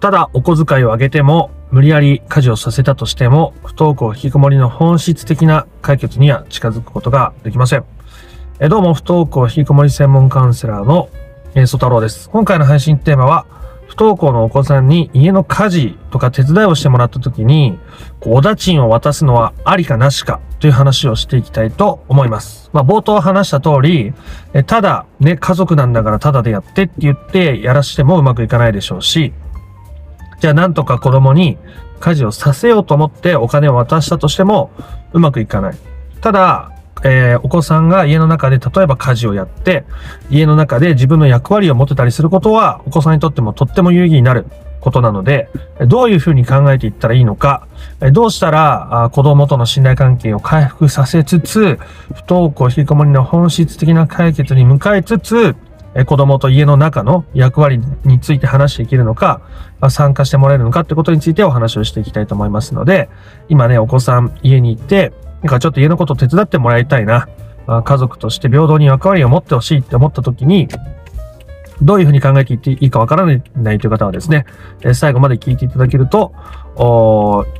ただ、お小遣いを上げても、無理やり家事をさせたとしても、不登校引きこもりの本質的な解決には近づくことができません。えどうも、不登校引きこもり専門カウンセラーの、えー、ソ太郎です。今回の配信テーマは、不登校のお子さんに家の家事とか手伝いをしてもらった時に、おだちんを渡すのはありかなしかという話をしていきたいと思います。まあ、冒頭話した通り、えただ、ね、家族なんだからただでやってって言ってやらしてもうまくいかないでしょうし、じゃあなんとか子供に家事をさせようと思ってお金を渡したとしてもうまくいかない。ただ、えー、お子さんが家の中で例えば家事をやって、家の中で自分の役割を持てたりすることは、お子さんにとってもとっても有意義になることなので、どういうふうに考えていったらいいのか、どうしたら子供との信頼関係を回復させつつ、不登校引きこもりの本質的な解決に向かいつつ、子供と家の中の役割について話していけるのか、参加してもらえるのかってことについてお話をしていきたいと思いますので、今ね、お子さん家に行って、なんかちょっと家のことを手伝ってもらいたいな。家族として平等に役割を持ってほしいって思った時に、どういうふうに考えていっていいかわからないという方はですね、最後まで聞いていただけると、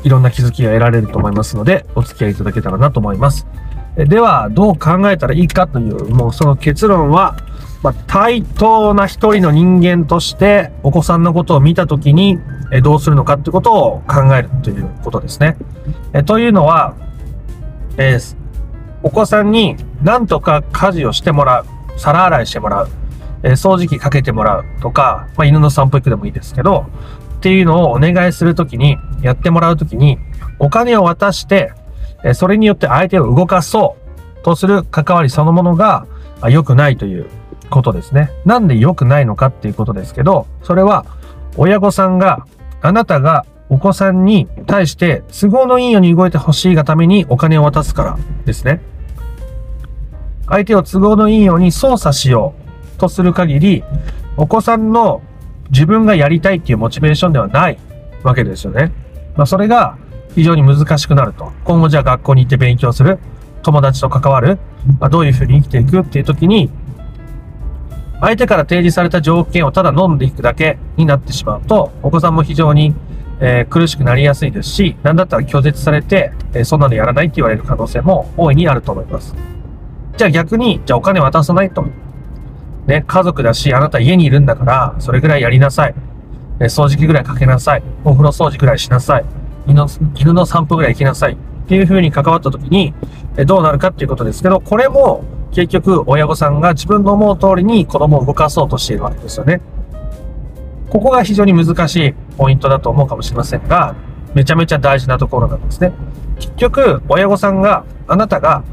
いろんな気づきが得られると思いますので、お付き合いいただけたらなと思います。では、どう考えたらいいかという、もうその結論は、まあ、対等な一人の人間としてお子さんのことを見たときに、どうするのかってことを考えるということですね。えというのは、えー、お子さんに何とか家事をしてもらう、皿洗いしてもらう、えー、掃除機かけてもらう。とか、まあ、犬の散歩行くでもいいですけど、っていうのをお願いするときに、やってもらうときに、お金を渡して、えそれによって相手を動かそうとする関わりそのものが良くないということですね。なんで良くないのかっていうことですけど、それは親御さんがあなたがお子さんに対して都合のいいように動いてほしいがためにお金を渡すからですね。相手を都合のいいように操作しようとする限り、お子さんの自分がやりたいっていうモチベーションではないわけですよね。まあ、それが非常に難しくなると。今後じゃあ学校に行って勉強する、友達と関わる、まあ、どういうふうに生きていくっていう時に、相手から提示された条件をただ飲んでいくだけになってしまうと、お子さんも非常に、えー、苦しくなりやすいですし、なんだったら拒絶されて、えー、そんなのやらないって言われる可能性も大いにあると思います。じゃあ逆に、じゃあお金渡さないと。ね、家族だし、あなた家にいるんだから、それぐらいやりなさい。えー、掃除機ぐらいかけなさい。お風呂掃除ぐらいしなさい。犬の犬の散歩ぐらい行きなさい。っていう風に関わった時に、えどうなるかっていうことですけど、これも結局親御さんが自分の思う通りに子供を動かそうとしているわけですよね。ここが非常に難しいポイントだと思うかもしれませんが、めちゃめちゃ大事なところなんですね。結局、親御さんが、あなたが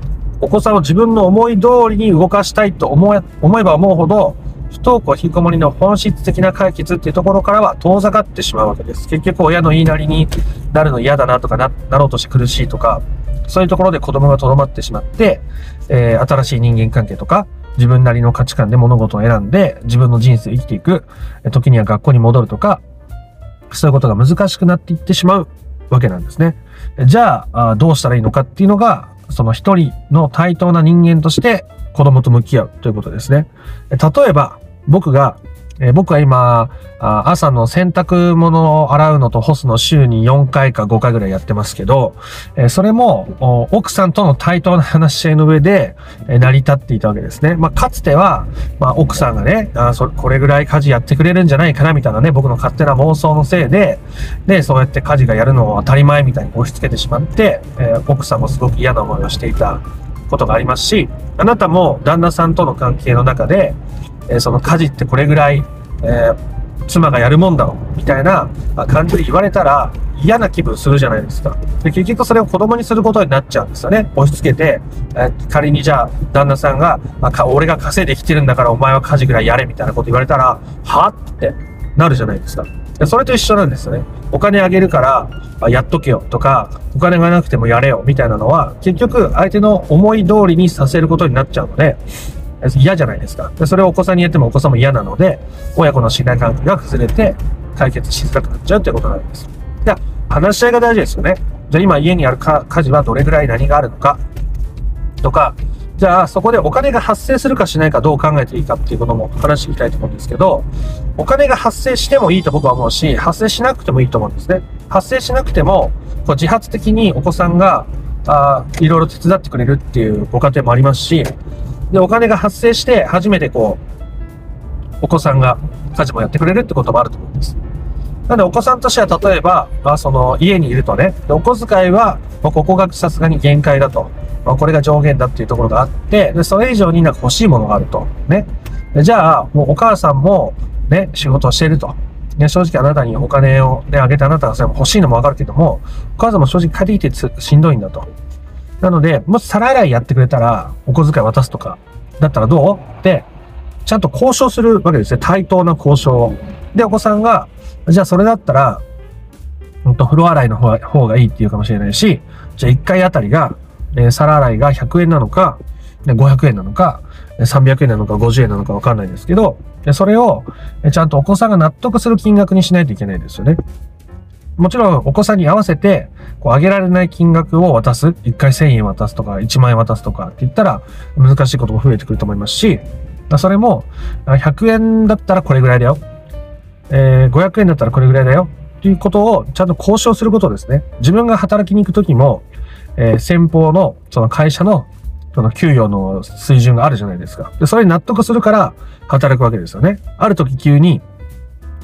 お子さんを自分の思い通りに動かしたいと思え思えば思うほど、不登校引きこもりの本質的な解決っていうところからは遠ざかってしまうわけです。結局親の言いなりになるの嫌だなとかな、なろうとして苦しいとか、そういうところで子供がとどまってしまって、えー、新しい人間関係とか、自分なりの価値観で物事を選んで、自分の人生生きていく、時には学校に戻るとか、そういうことが難しくなっていってしまうわけなんですね。じゃあ、どうしたらいいのかっていうのが、その一人の対等な人間として子供と向き合うということですね。例えば、僕がえ、僕は今、朝の洗濯物を洗うのと干すの週に4回か5回ぐらいやってますけど、え、それも奥さんとの対等な話し合いの上で、え、成り立っていたわけですね。まあ、かつては、まあ、奥さんがね、あそこれぐらい家事やってくれるんじゃないかなみたいなね、僕の勝手な妄想のせいで、で、そうやって家事がやるのを当たり前みたいに押し付けてしまって、え奥さんもすごく嫌な思いをしていたことがありますし、あなたも旦那さんとの関係の中で、えその家事ってこれぐらい、えー、妻がやるもんだろ、みたいな感じで言われたら嫌な気分するじゃないですか。で、結局それを子供にすることになっちゃうんですよね。押し付けて、えー、仮にじゃあ、旦那さんが、あ、俺が稼いできてるんだからお前は家事ぐらいやれ、みたいなこと言われたら、はってなるじゃないですか。それと一緒なんですよね。お金あげるから、やっとけよとか、お金がなくてもやれよみたいなのは、結局相手の思い通りにさせることになっちゃうので、嫌じゃないですか。でそれをお子さんに言ってもお子さんも嫌なので、親子の信頼関係が崩れて解決しづらくなっちゃうということなんです。じゃあ、話し合いが大事ですよね。じゃあ今家にある家事はどれぐらい何があるのかとか、じゃあそこでお金が発生するかしないかどう考えていいかっていうことも話していきたいと思うんですけど、お金が発生してもいいと僕は思うし、発生しなくてもいいと思うんですね。発生しなくても、こう自発的にお子さんが、あいろいろ手伝ってくれるっていうご家庭もありますし、で、お金が発生して初めてこう、お子さんが家事もやってくれるってこともあると思うんです。なのでお子さんとしては例えば、まあ、その家にいるとね、お小遣いは、まここがさすがに限界だと。まあ、これが上限だっていうところがあって、で、それ以上になんか欲しいものがあると。ね。じゃあ、もうお母さんもね、仕事をしていると。ね、正直あなたにお金をね、あげてあなたがそれも欲しいのもわかるけども、お母さんも正直借りてしんどいんだと。なので、もし皿洗いやってくれたら、お小遣い渡すとか、だったらどう？って、ちゃんと交渉するわけですね。対等な交渉を。で、お子さんが、じゃあそれだったら、ほんと風呂洗いの方方がいいっていうかもしれないし、じゃあ1回あたりが、えー、皿洗いが100円なのか、500円なのか、300円なのか50円なのかわかんないですけど、それをちゃんとお子さんが納得する金額にしないといけないですよね。もちろんお子さんに合わせて、こう上げられない金額を渡す。1回1000円渡すとか、1万円渡すとかって言ったら難しいことも増えてくると思いますし、それも100円だったらこれぐらいだよ。えー、500円だったらこれぐらいだよ。っていうことをちゃんと交渉することですね。自分が働きに行くときも、えー、先方のその会社のその給与の水準があるじゃないですか。で、それに納得するから働くわけですよね。ある時急に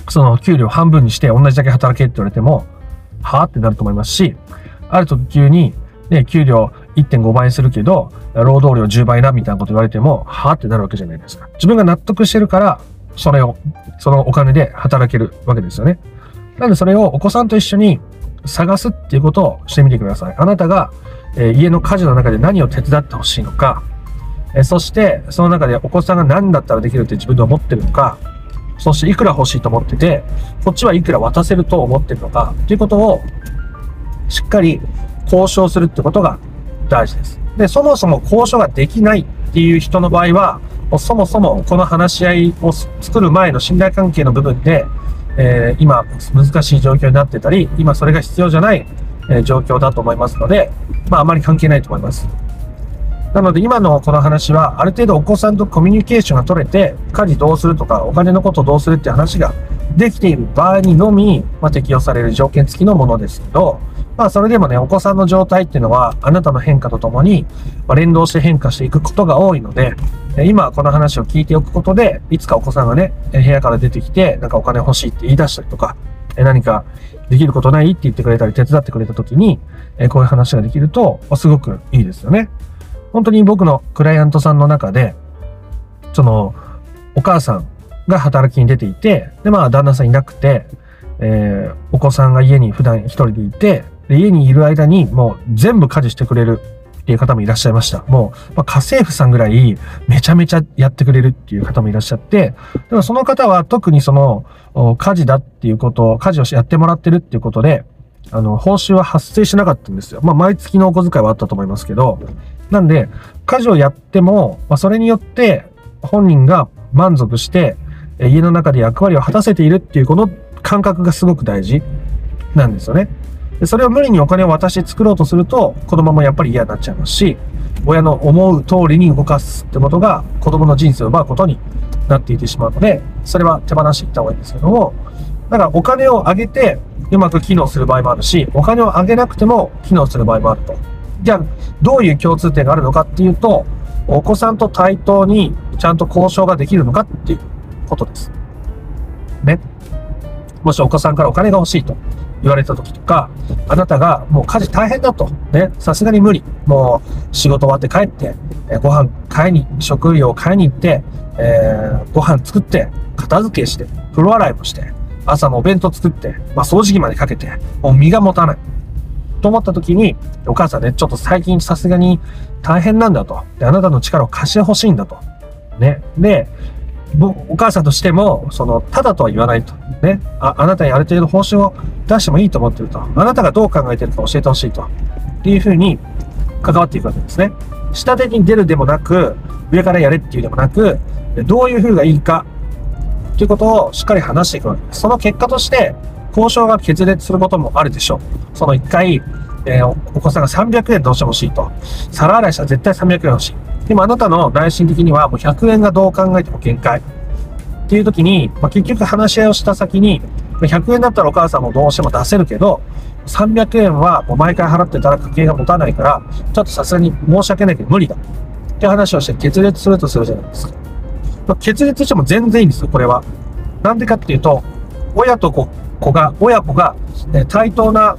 その給料半分にして同じだけ働けって言われても、はぁってなると思いますし、ある時急に、ね、給料1.5倍するけど、労働量10倍だみたいなこと言われても、はぁってなるわけじゃないですか。自分が納得してるから、それを、そのお金で働けるわけですよね。なんでそれをお子さんと一緒に探すっていうことをしてみてください。あなたが、え、家の家事の中で何を手伝ってほしいのか、え、そしてその中でお子さんが何だったらできるって自分で思ってるのか、そしていくら欲しいと思ってて、こっちはいくら渡せると思ってるのか、ということをしっかり交渉するってことが大事です。で、そもそも交渉ができないっていう人の場合は、そもそもこの話し合いを作る前の信頼関係の部分で、えー、今難しい状況になってたり、今それが必要じゃない、えー、状況だと思いますので、まああまり関係ないと思います。なので今のこの話は、ある程度お子さんとコミュニケーションが取れて、家事どうするとか、お金のことどうするって話ができている場合にのみ、まあ、適用される条件付きのものですけど、まあそれでもね、お子さんの状態っていうのは、あなたの変化とともに、ま連動して変化していくことが多いので、今この話を聞いておくことで、いつかお子さんがね、部屋から出てきて、なんかお金欲しいって言い出したりとか、何かできることない？って言ってくれたり手伝ってくれた時に、こういう話ができると、すごくいいですよね。本当に僕のクライアントさんの中で、その、お母さんが働きに出ていて、で、まあ、旦那さんいなくて、えー、お子さんが家に普段一人でいて、家にいる間にもう全部家事してくれるっていう方もいらっしゃいました。もう、まあ、家政婦さんぐらいめちゃめちゃやってくれるっていう方もいらっしゃって、でもその方は特にその、家事だっていうこと、家事をやってもらってるっていうことで、あの、報酬は発生しなかったんですよ。まあ、毎月のお小遣いはあったと思いますけど、なんで、家事をやっても、まあ、それによって本人が満足して、家の中で役割を果たせているっていうこの感覚がすごく大事なんですよね。でそれを無理にお金を渡して作ろうとすると、子供もやっぱり嫌になっちゃいますし、親の思う通りに動かすってことが子供の人生を奪うことになっていてしまうので、それは手放していった方がいいんですけども、だからお金をあげてうまく機能する場合もあるし、お金をあげなくても機能する場合もあると。じゃあ、どういう共通点があるのかっていうと、お子さんと対等にちゃんと交渉ができるのかっていうことです。ね。もしお子さんからお金が欲しいと言われた時とか、あなたがもう家事大変だと。ね。さすがに無理。もう仕事終わって帰って、えご飯買いに、食料買いに行って、えー、ご飯作って、片付けして、風呂洗いもして、朝のお弁当作って、まあ掃除機までかけて、もう身が持たない。と思った時に、お母さんね、ちょっと最近さすがに大変なんだと。で、あなたの力を貸してほしいんだと。ね。で、お母さんとしても、その、ただとは言わないと。ね。あ、あなたにある程度報酬を出してもいいと思ってると。あなたがどう考えてるか教えてほしいと。っていうふうに関わっていくわけですね。下手に出るでもなく、上からやれっていうでもなく、どういう風がいいか、ということをしっかり話していくわけです。その結果として、交渉が決裂することもあるでしょう。その一回、えー、お子さんが300円どうしてほしいと。皿洗いしたら絶対300円欲しい。でもあなたの内心的にはもう100円がどう考えても限界。っていう時に、まあ、結局話し合いをした先に、100円だったらお母さんもどうしても出せるけど、300円はもう毎回払ってたら家計が持たないから、ちょっとさすがに申し訳ないけど無理だ。って話をして決裂するとするじゃないですか。まあ、決裂しても全然いいんですよ、これは。なんでかっていうと、親と子が、親子が、ね、対等な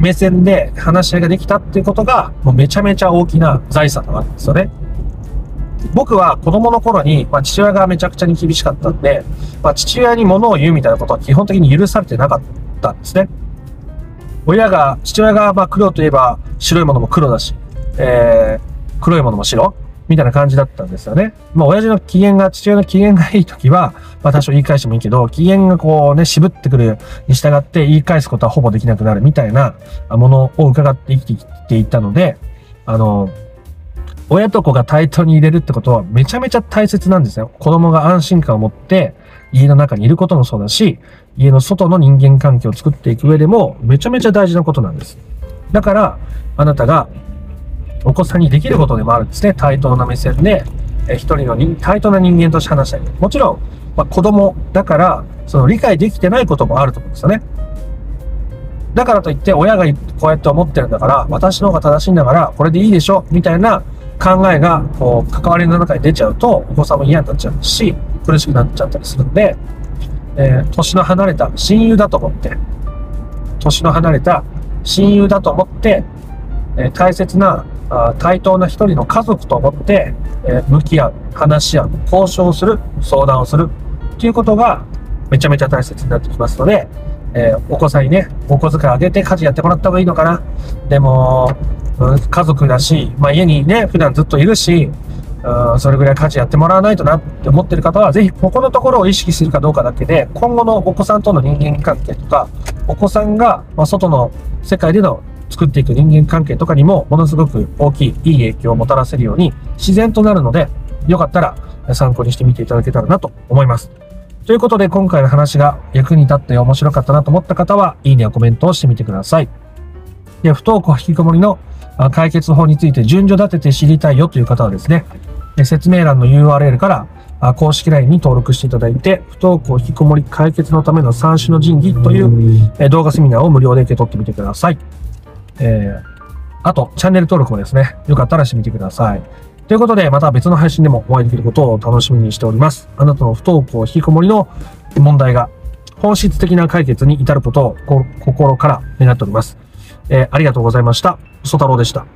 目線で話し合いができたっていうことが、もうめちゃめちゃ大きな財産なわけですよね。僕は子供の頃に、まあ、父親がめちゃくちゃに厳しかったんで、まあ、父親に物を言うみたいなことは基本的に許されてなかったんですね。親が、父親がまあ黒といえば白いものも黒だし、えー、黒いものも白みたいな感じだったんですよね。まあ、親父の機嫌が、父親の機嫌がいい時は、まあ、多少言い返してもいいけど、機嫌がこうね、渋ってくるに従って言い返すことはほぼできなくなるみたいなものを伺って生きてきていたので、あの、親と子が対等に入れるってことはめちゃめちゃ大切なんですよ。子供が安心感を持って家の中にいることもそうだし、家の外の人間関係を作っていく上でもめちゃめちゃ大事なことなんです。だから、あなたがお子さんにできることでもあるんですね。対等な目線で、え一人の人対等な人間として話したい。もちろん、まあ、子供だから、その理解できてないこともあると思うんですよね。だからといって、親がこうやって思ってるんだから、私の方が正しいんだから、これでいいでしょみたいな考えが、こう、関わりの中に出ちゃうと、お子さんも嫌になっちゃうし、苦しくなっちゃったりするんで、えー、年の離れた親友だと思って、年の離れた親友だと思って、えー、大切なあ対等な一人の家族と思って、えー、向き合う、話し合う、交渉する、相談をするっていうことがめちゃめちゃ大切になってきますので、えー、お子さんにね、お小遣いあげて家事やってもらった方がいいのかな。でも、うん家族だし、まあ、家にね、普段ずっといるし、うんそれぐらい家事やってもらわないとなって思ってる方は、ぜひここのところを意識するかどうかだけで、今後のお子さんとの人間関係とか、お子さんが、ま外の世界での作っていく人間関係とかにも、ものすごく大きい、いい影響をもたらせるように、自然となるので、よかったら参考にしてみていただけたらなと思います。ということで、今回の話が役に立って面白かったなと思った方は、いいねやコメントをしてみてください。で、不登校引きこもりの解決法について順序立てて知りたいよという方はですね、説明欄の URL から公式 LINE に登録していただいて、不登校引きこもり解決のための三種の神器という動画セミナーを無料で受け取ってみてください。えー、あと、チャンネル登録もですね、よかったらしてみてください。ということで、また別の配信でもお会いできることを楽しみにしております。あなたの不登校引きこもりの問題が本質的な解決に至ることを心から願っております。えー、ありがとうございました。ソ太郎でした。